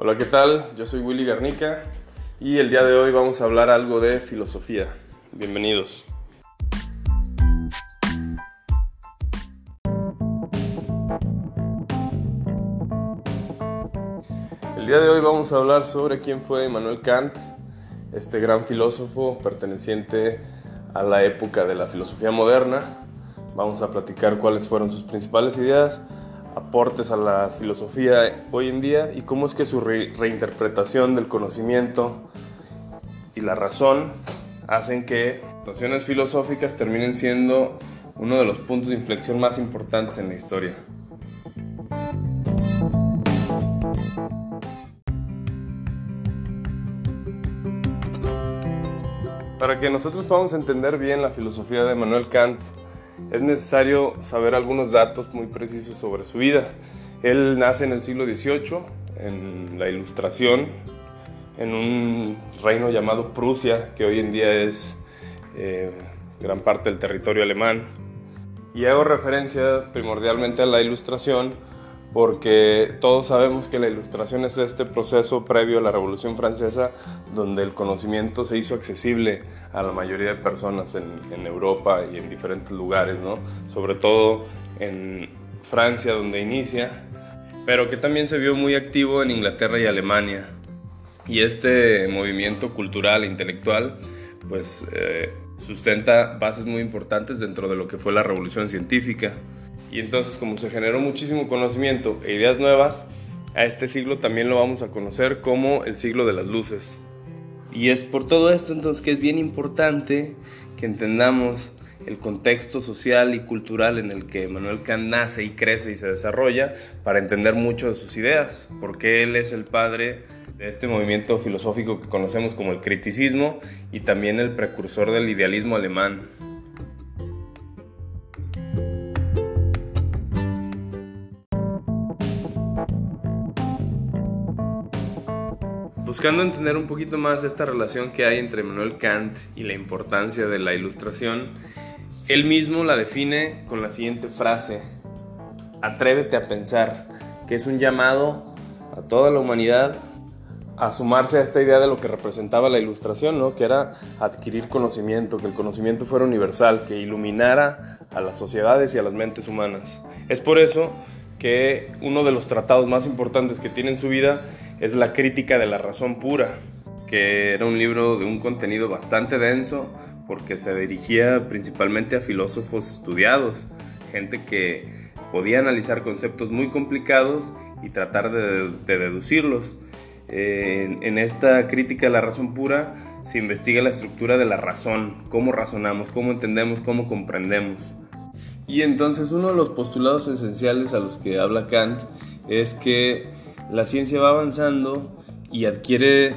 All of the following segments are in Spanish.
Hola, ¿qué tal? Yo soy Willy Garnica y el día de hoy vamos a hablar algo de filosofía. Bienvenidos. El día de hoy vamos a hablar sobre quién fue Immanuel Kant, este gran filósofo perteneciente a la época de la filosofía moderna. Vamos a platicar cuáles fueron sus principales ideas, aportes a la filosofía hoy en día y cómo es que su reinterpretación del conocimiento y la razón hacen que situaciones filosóficas terminen siendo uno de los puntos de inflexión más importantes en la historia. Para que nosotros podamos entender bien la filosofía de Manuel Kant, es necesario saber algunos datos muy precisos sobre su vida. Él nace en el siglo XVIII, en la Ilustración, en un reino llamado Prusia, que hoy en día es eh, gran parte del territorio alemán. Y hago referencia primordialmente a la Ilustración porque todos sabemos que la ilustración es este proceso previo a la Revolución Francesa donde el conocimiento se hizo accesible a la mayoría de personas en, Europa y en diferentes lugares, ¿no? sobre todo en Francia donde inicia, pero que también se vio muy activo en Inglaterra y Alemania. Y este movimiento cultural e intelectual pues eh, sustenta bases muy importantes dentro de lo que fue la revolución científica. Y entonces como se generó muchísimo conocimiento e ideas nuevas, a este siglo también lo vamos a conocer como el siglo de las luces. Y es por todo esto entonces que es bien importante que entendamos el contexto social y cultural en el que Manuel Kant nace y crece y se desarrolla para entender mucho de sus ideas, porque él es el padre de este movimiento filosófico que conocemos como el criticismo y también el precursor del idealismo alemán. Buscando entender un poquito más esta relación que hay entre Manuel Kant y la importancia de la ilustración, él mismo la define con la siguiente frase, atrévete a pensar, que es un llamado a toda la humanidad a sumarse a esta idea de lo que representaba la ilustración, ¿no? que era adquirir conocimiento, que el conocimiento fuera universal, que iluminara a las sociedades y a las mentes humanas. Es por eso que uno de los tratados más importantes que tiene en su vida es La crítica de la razón pura, que era un libro de un contenido bastante denso porque se dirigía principalmente a filósofos estudiados, gente que podía analizar conceptos muy complicados y tratar de, deducirlos. En, esta crítica de la razón pura se investiga la estructura de la razón, cómo razonamos, cómo entendemos, cómo comprendemos. Y entonces uno de los postulados esenciales a los que habla Kant es que la ciencia va avanzando y adquiere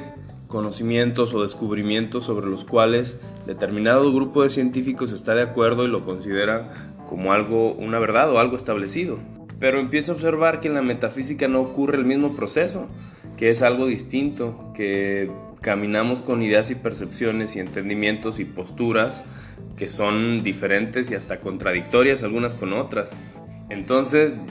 conocimientos o descubrimientos sobre los cuales determinado grupo de científicos está de acuerdo y lo considera como algo, una verdad o algo establecido. Pero empieza a observar que en la metafísica no ocurre el mismo proceso, que es algo distinto, que caminamos con ideas y percepciones y entendimientos y posturas que son diferentes y hasta contradictorias algunas con otras. Entonces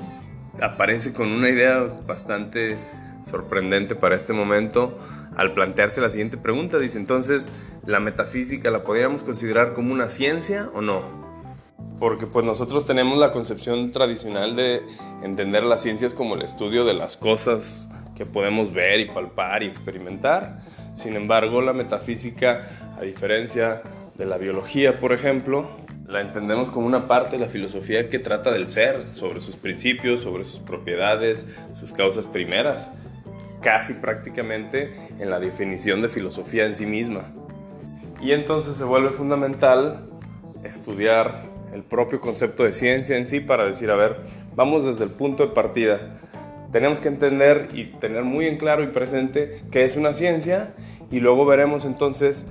aparece con una idea bastante sorprendente para este momento al plantearse la siguiente pregunta. Dice entonces, ¿la metafísica la podríamos considerar como una ciencia o no? Porque pues nosotros tenemos la concepción tradicional de entender las ciencias como el estudio de las cosas que podemos ver y palpar y experimentar. Sin embargo, la metafísica, a diferencia de la biología, por ejemplo, la entendemos como una parte de la filosofía que trata del ser, sobre sus principios, sobre sus propiedades, sus causas primeras, casi prácticamente en la definición de filosofía en sí misma. Y entonces se vuelve fundamental estudiar el propio concepto de ciencia en sí para decir, a ver, vamos desde el punto de partida tenemos que entender y tener muy en claro y presente qué es una ciencia y luego veremos entonces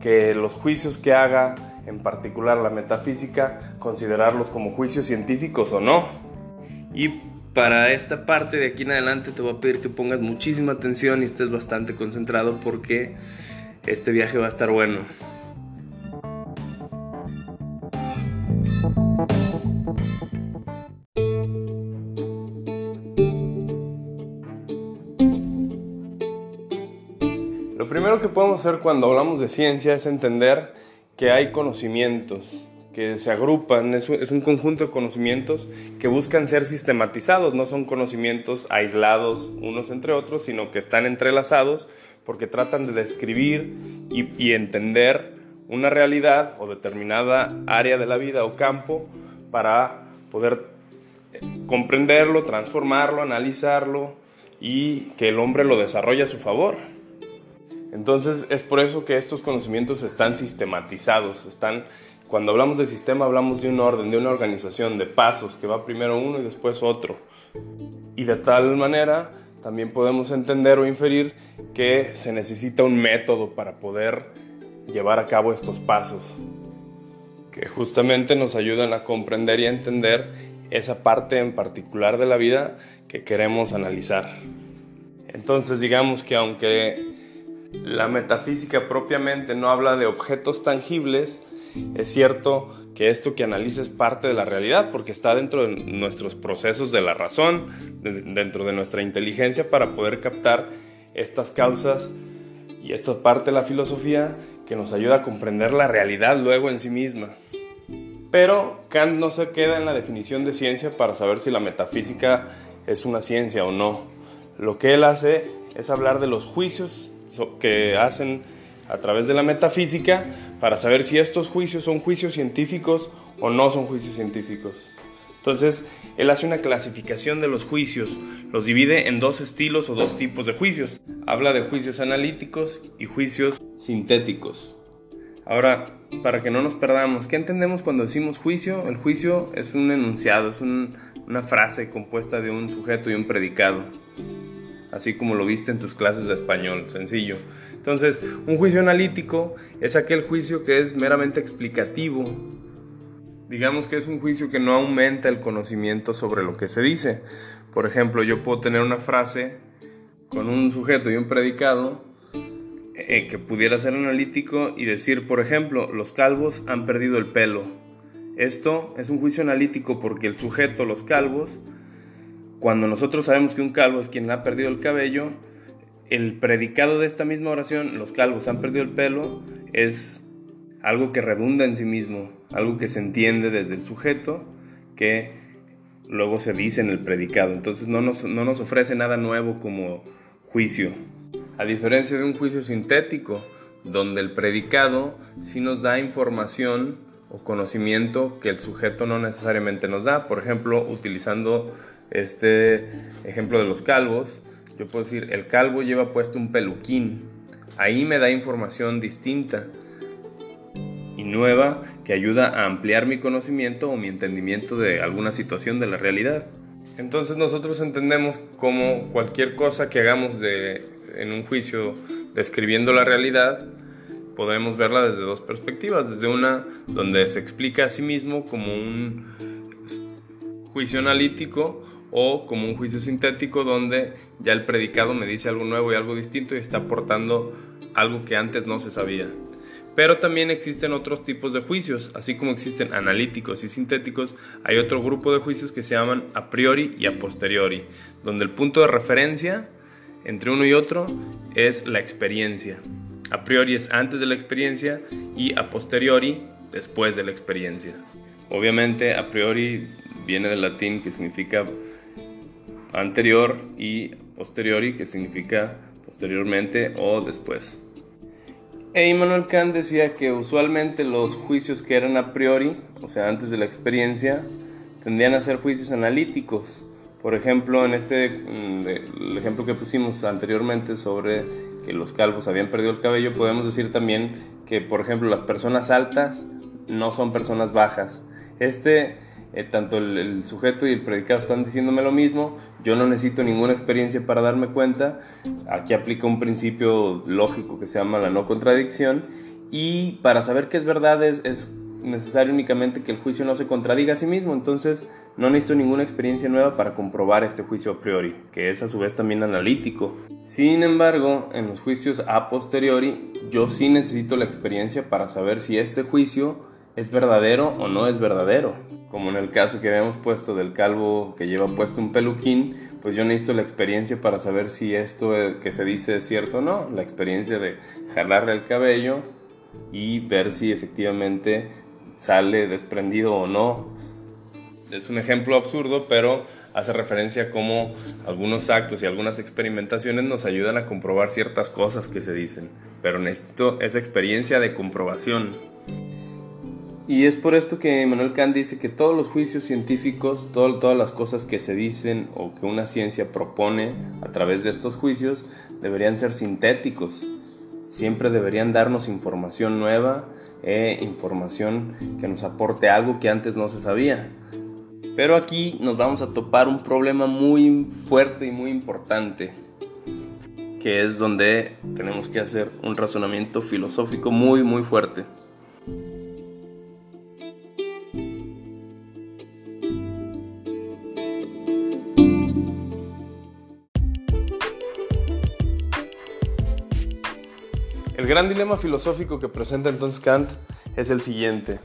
que los juicios que haga, en particular la metafísica, considerarlos como juicios científicos o no. Y para esta parte de aquí en adelante te voy a pedir que pongas muchísima atención y estés bastante concentrado porque este viaje va a estar bueno. podemos hacer cuando hablamos de ciencia es entender que hay conocimientos que se agrupan, es un conjunto de conocimientos que buscan ser sistematizados, no son conocimientos aislados unos entre otros, sino que están entrelazados porque tratan de describir y, y entender una realidad o determinada área de la vida o campo para poder eh, comprenderlo, transformarlo, analizarlo y que el hombre lo desarrolle a su favor. Entonces es por eso que estos conocimientos están sistematizados, están cuando hablamos de sistema hablamos de un orden, de una organización, de pasos, que va primero uno y después otro. Y de tal manera también podemos entender o inferir que se necesita un método para poder llevar a cabo estos pasos, que justamente nos ayudan a comprender y a entender esa parte en particular de la vida que queremos analizar. Entonces digamos que aunque la metafísica propiamente no habla de objetos tangibles, es cierto que esto que analiza es parte de la realidad porque está dentro de nuestros procesos de la razón, dentro de nuestra inteligencia para poder captar estas causas y esta parte de la filosofía que nos ayuda a comprender la realidad luego en sí misma. Pero Kant no se queda en la definición de ciencia para saber si la metafísica es una ciencia o no. Lo que él hace es hablar de los juicios que hacen a través de la metafísica para saber si estos juicios son juicios científicos o no son juicios científicos. Entonces, él hace una clasificación de los juicios, los divide en dos estilos o dos tipos de juicios. Habla de juicios analíticos y juicios sintéticos. Ahora, para que no nos perdamos, ¿qué entendemos cuando decimos juicio? El juicio es un enunciado, es una frase compuesta de un sujeto y un predicado así como lo viste en tus clases de español, sencillo. Entonces, un juicio analítico es aquel juicio que es meramente explicativo. Digamos que es un juicio que no aumenta el conocimiento sobre lo que se dice. Por ejemplo, yo puedo tener una frase con un sujeto y un predicado eh, que pudiera ser analítico y decir, por ejemplo, los calvos han perdido el pelo. Esto es un juicio analítico porque el sujeto, los calvos, cuando nosotros sabemos que un calvo es quien ha perdido el cabello, el predicado de esta misma oración, los calvos han perdido el pelo, es algo que redunda en sí mismo, algo que se entiende desde el sujeto, que luego se dice en el predicado. Entonces no nos, no nos ofrece nada nuevo como juicio. A diferencia de un juicio sintético, donde el predicado sí nos da información o conocimiento que el sujeto no necesariamente nos da. Por ejemplo, utilizando este ejemplo de los calvos, yo puedo decir, el calvo lleva puesto un peluquín. Ahí me da información distinta y nueva que ayuda a ampliar mi conocimiento o mi entendimiento de alguna situación de la realidad. Entonces nosotros entendemos como cualquier cosa que hagamos de, en un juicio describiendo la realidad, podemos verla desde dos perspectivas. Desde una donde se explica a sí mismo como un juicio analítico o como un juicio sintético donde ya el predicado me dice algo nuevo y algo distinto y está aportando algo que antes no se sabía. Pero también existen otros tipos de juicios, así como existen analíticos y sintéticos, hay otro grupo de juicios que se llaman a priori y a posteriori, donde el punto de referencia entre uno y otro es la experiencia. A priori es antes de la experiencia y a posteriori después de la experiencia. Obviamente a priori viene del latín que significa anterior y posteriori, que significa posteriormente o después. E Immanuel Kant decía que usualmente los juicios que eran a priori, o sea, antes de la experiencia, tendían a ser juicios analíticos. Por ejemplo, en este mm, ejemplo que pusimos anteriormente sobre que los calvos habían perdido el cabello, podemos decir también que, por ejemplo, las personas altas no son personas bajas. Este eh, tanto el, sujeto y el predicado están diciéndome lo mismo, yo no necesito ninguna experiencia para darme cuenta, aquí aplica un principio lógico que se llama la no contradicción, y para saber qué es verdad es, es necesario únicamente que el juicio no se contradiga a sí mismo, entonces no necesito ninguna experiencia nueva para comprobar este juicio a priori, que es a su vez también analítico. Sin embargo, en los juicios a posteriori, yo sí necesito la experiencia para saber si este juicio es verdadero o no es verdadero. Como en el caso que habíamos puesto del calvo que lleva puesto un peluquín, pues yo necesito la experiencia para saber si esto que se dice es cierto o no, la experiencia de jalarle el cabello y ver si efectivamente sale desprendido o no. Es un ejemplo absurdo, pero hace referencia a cómo algunos actos y algunas experimentaciones nos ayudan a comprobar ciertas cosas que se dicen, pero necesito esa experiencia de comprobación. Y es por esto que Manuel Kant dice que todos los juicios científicos, todas las cosas que se dicen o que una ciencia propone a través de estos juicios, deberían ser sintéticos. Siempre deberían darnos información nueva e información que nos aporte algo que antes no se sabía. Pero aquí nos vamos a topar un problema muy fuerte y muy importante, que es donde tenemos que hacer un razonamiento filosófico muy, muy fuerte. El gran dilema filosófico que presenta entonces Kant es el siguiente.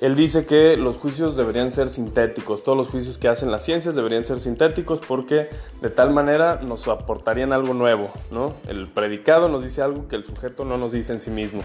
Él dice que los juicios deberían ser sintéticos, todos los juicios que hacen las ciencias deberían ser sintéticos porque de tal manera nos aportarían algo nuevo, ¿no? El predicado nos dice algo que el sujeto no nos dice en sí mismo.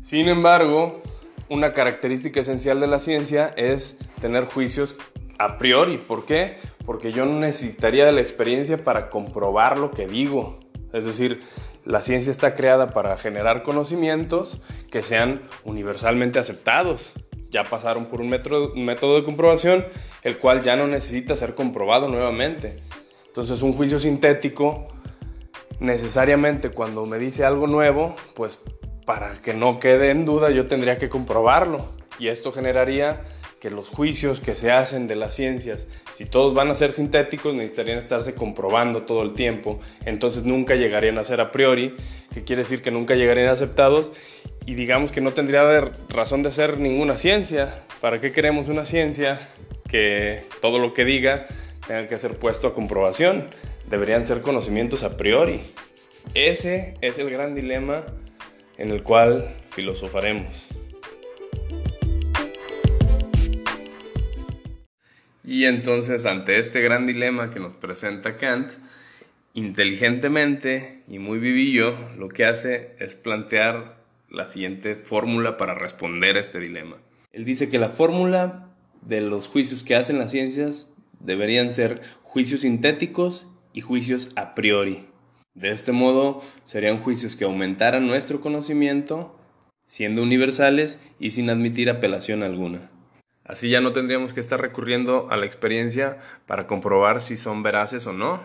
Sin embargo, una característica esencial de la ciencia es tener juicios a priori. ¿Por qué? Porque yo no necesitaría de la experiencia para comprobar lo que digo. Es decir, la ciencia está creada para generar conocimientos que sean universalmente aceptados ya pasaron por un método, de comprobación, el cual ya no necesita ser comprobado nuevamente. Entonces un juicio sintético, necesariamente cuando me dice algo nuevo, pues para que no quede en duda yo tendría que comprobarlo. Y esto generaría que los juicios que se hacen de las ciencias, si todos van a ser sintéticos, necesitarían estarse comprobando todo el tiempo, entonces nunca llegarían a ser a priori, que quiere decir que nunca llegarían aceptados y digamos que no tendría razón de ser ninguna ciencia. ¿Para qué queremos una ciencia que todo lo que diga tenga que ser puesto a comprobación? Deberían ser conocimientos a priori. Ese es el gran dilema en el cual filosofaremos. Y entonces ante este gran dilema que nos presenta Kant, inteligentemente y muy vivillo, lo que hace es plantear la siguiente fórmula para responder a este dilema. Él dice que la fórmula de los juicios que hacen las ciencias deberían ser juicios sintéticos y juicios a priori. De este modo, serían juicios que aumentaran nuestro conocimiento, siendo universales y sin admitir apelación alguna. Así ya no tendríamos que estar recurriendo a la experiencia para comprobar si son veraces o no.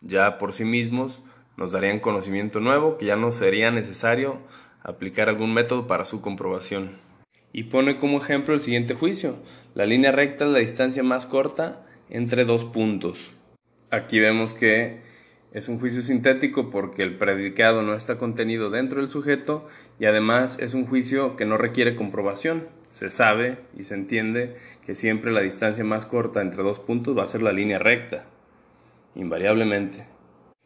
Ya por sí mismos nos darían conocimiento nuevo que ya no sería necesario aplicar algún método para su comprobación. Y pone como ejemplo el siguiente juicio. La línea recta es la distancia más corta entre dos puntos. Aquí vemos que es un juicio sintético porque el predicado no está contenido dentro del sujeto y además es un juicio que no requiere comprobación. Se sabe y se entiende que siempre la distancia más corta entre dos puntos va a ser la línea recta, invariablemente.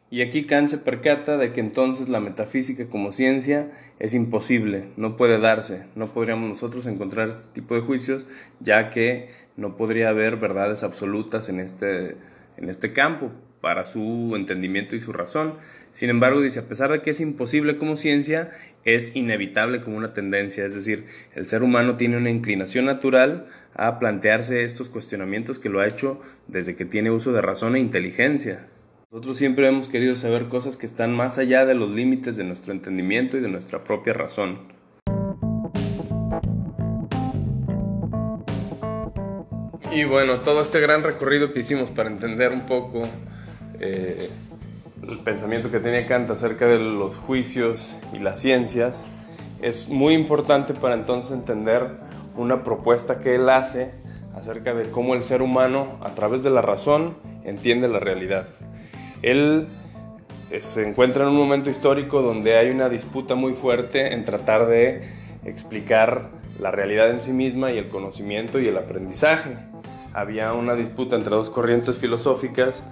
Y aquí Kant se percata de que entonces la metafísica como ciencia es imposible, no puede darse, no podríamos nosotros encontrar este tipo de juicios, ya que no podría haber verdades absolutas en este, en este campo para su entendimiento y su razón. Sin embargo, dice, a pesar de que es imposible como ciencia, es inevitable como una tendencia, es decir, el ser humano tiene una inclinación natural a plantearse estos cuestionamientos que lo ha hecho desde que tiene uso de razón e inteligencia. Nosotros siempre hemos querido saber cosas que están más allá de los límites de nuestro entendimiento y de nuestra propia razón. Y bueno, todo este gran recorrido que hicimos para entender un poco eh, el pensamiento que tenía Kant acerca de los juicios y las ciencias es muy importante para entonces entender una propuesta que él hace acerca de cómo el ser humano a través de la razón entiende la realidad. Él eh, se encuentra en un momento histórico donde hay una disputa muy fuerte en tratar de explicar la realidad en sí misma y el conocimiento y el aprendizaje. Había una disputa entre dos corrientes filosóficas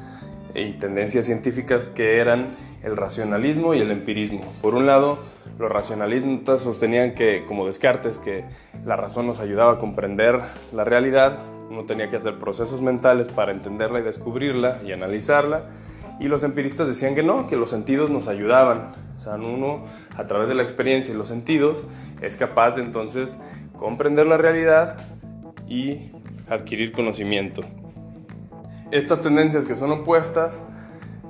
y tendencias científicas que eran el racionalismo y el empirismo. Por un lado, los racionalistas sostenían que, como Descartes, que la razón nos ayudaba a comprender la realidad, uno tenía que hacer procesos mentales para entenderla y descubrirla y analizarla, y los empiristas decían que no, que los sentidos nos ayudaban. O sea, uno a través de la experiencia y los sentidos es capaz de entonces comprender la realidad y adquirir conocimiento. Estas tendencias que son opuestas,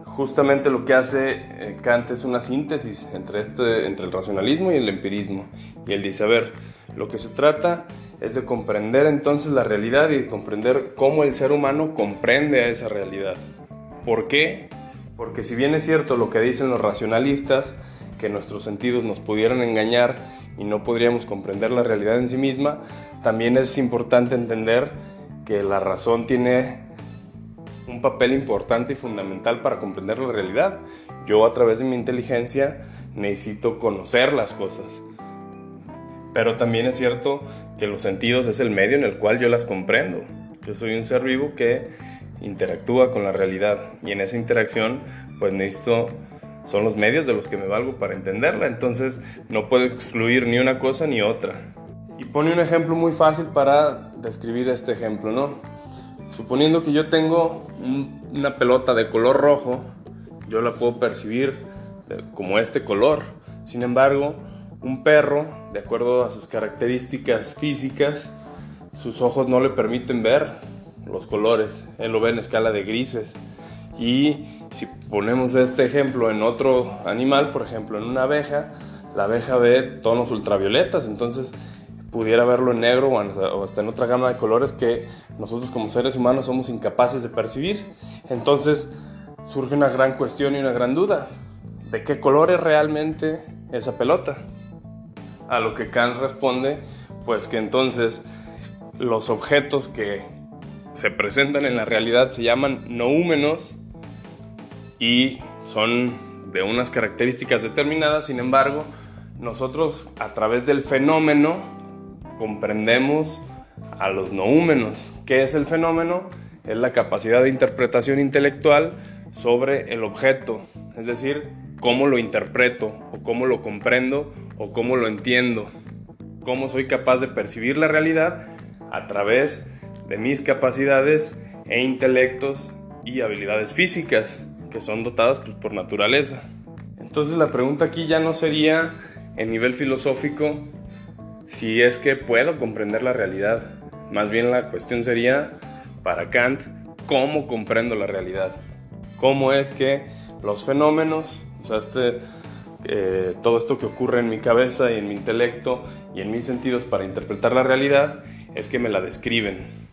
justamente lo que hace eh, Kant es una síntesis entre, este, entre el racionalismo y el empirismo. Y él dice, a ver, lo que se trata es de comprender entonces la realidad y de comprender cómo el ser humano comprende a esa realidad. ¿Por qué? Porque si bien es cierto lo que dicen los racionalistas, que nuestros sentidos nos pudieran engañar y no podríamos comprender la realidad en sí misma, también es importante entender que la razón tiene papel importante y fundamental para comprender la realidad. Yo a través de mi inteligencia necesito conocer las cosas. Pero también es cierto que los sentidos es el medio en el cual yo las comprendo. Yo soy un ser vivo que interactúa con la realidad y en esa interacción pues necesito son los medios de los que me valgo para entenderla, entonces no puedo excluir ni una cosa ni otra. Y pone un ejemplo muy fácil para describir este ejemplo, ¿no? Suponiendo que yo tengo una pelota de color rojo, yo la puedo percibir como este color. Sin embargo, un perro, de acuerdo a sus características físicas, sus ojos no le permiten ver los colores. Él lo ve en escala de grises. Y si ponemos este ejemplo en otro animal, por ejemplo en una abeja, la abeja ve tonos ultravioletas, entonces pudiera verlo en negro o hasta en otra gama de colores que nosotros como seres humanos somos incapaces de percibir. Entonces surge una gran cuestión y una gran duda. ¿De qué color es realmente esa pelota? A lo que Kant responde, pues que entonces los objetos que se presentan en la realidad se llaman noúmenos y son de unas características determinadas, sin embargo, nosotros a través del fenómeno comprendemos a los noúmenos. ¿Qué es el fenómeno? Es la capacidad de interpretación intelectual sobre el objeto, es decir, cómo lo interpreto o cómo lo comprendo o cómo lo entiendo, cómo soy capaz de percibir la realidad a través de mis capacidades e intelectos y habilidades físicas que son dotadas pues, por naturaleza. Entonces la pregunta aquí ya no sería en nivel filosófico si es que puedo comprender la realidad. Más bien la cuestión sería para Kant cómo comprendo la realidad. Cómo es que los fenómenos, o sea, este, eh, todo esto que ocurre en mi cabeza y en mi intelecto y en mis sentidos para interpretar la realidad, es que me la describen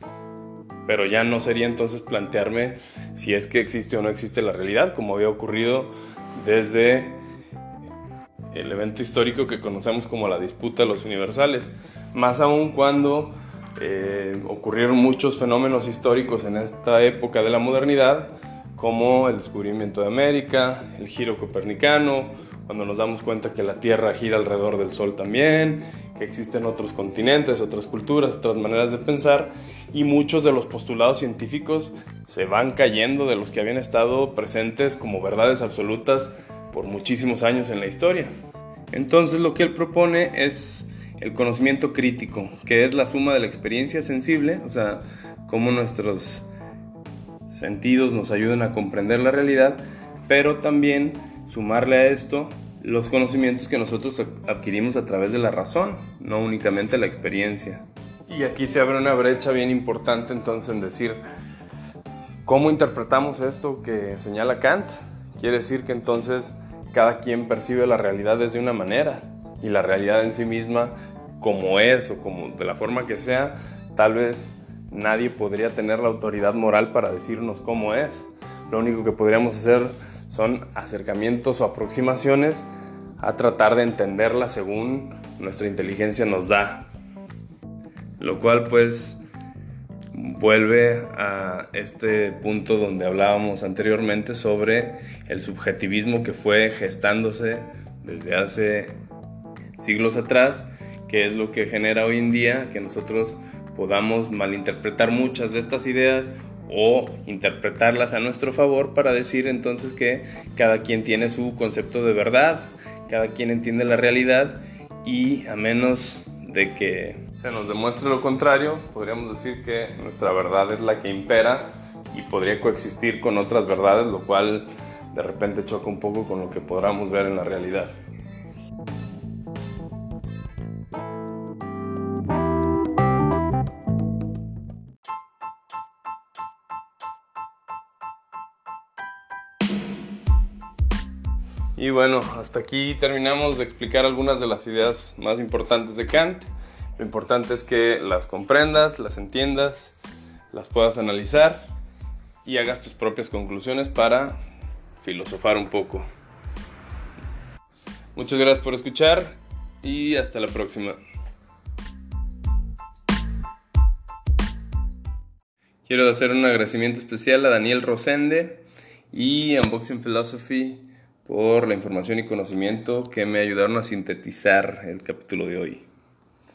pero ya no sería entonces plantearme si es que existe o no existe la realidad, como había ocurrido desde el evento histórico que conocemos como la disputa de los universales, más aún cuando eh, ocurrieron muchos fenómenos históricos en esta época de la modernidad, como el descubrimiento de América, el giro copernicano, cuando nos damos cuenta que la Tierra gira alrededor del Sol también, que existen otros continentes, otras culturas, otras maneras de pensar, y muchos de los postulados científicos se van cayendo de los que habían estado presentes como verdades absolutas por muchísimos años en la historia. Entonces lo que él propone es el conocimiento crítico, que es la suma de la experiencia sensible, o sea, cómo nuestros sentidos nos ayudan a comprender la realidad, pero también sumarle a esto los conocimientos que nosotros adquirimos a través de la razón, no únicamente la experiencia. Y aquí se abre una brecha bien importante entonces en decir, ¿cómo interpretamos esto que señala Kant? Quiere decir que entonces cada quien percibe la realidad desde una manera y la realidad en sí misma como es o como de la forma que sea, tal vez nadie podría tener la autoridad moral para decirnos cómo es. Lo único que podríamos hacer son acercamientos o aproximaciones a tratar de entenderla según nuestra inteligencia nos da. Lo cual pues vuelve a este punto donde hablábamos anteriormente sobre el subjetivismo que fue gestándose desde hace siglos atrás, que es lo que genera hoy en día que nosotros podamos malinterpretar muchas de estas ideas o interpretarlas a nuestro favor para decir entonces que cada quien tiene su concepto de verdad, cada quien entiende la realidad y a menos de que se nos demuestre lo contrario, podríamos decir que nuestra verdad es la que impera y podría coexistir con otras verdades, lo cual de repente choca un poco con lo que podamos ver en la realidad. Y bueno, hasta aquí terminamos de explicar algunas de las ideas más importantes de Kant. Lo importante es que las comprendas, las entiendas, las puedas analizar y hagas tus propias conclusiones para filosofar un poco. Muchas gracias por escuchar y hasta la próxima. Quiero hacer un agradecimiento especial a Daniel Rosende y Unboxing Philosophy por la información y conocimiento que me ayudaron a sintetizar el capítulo de hoy.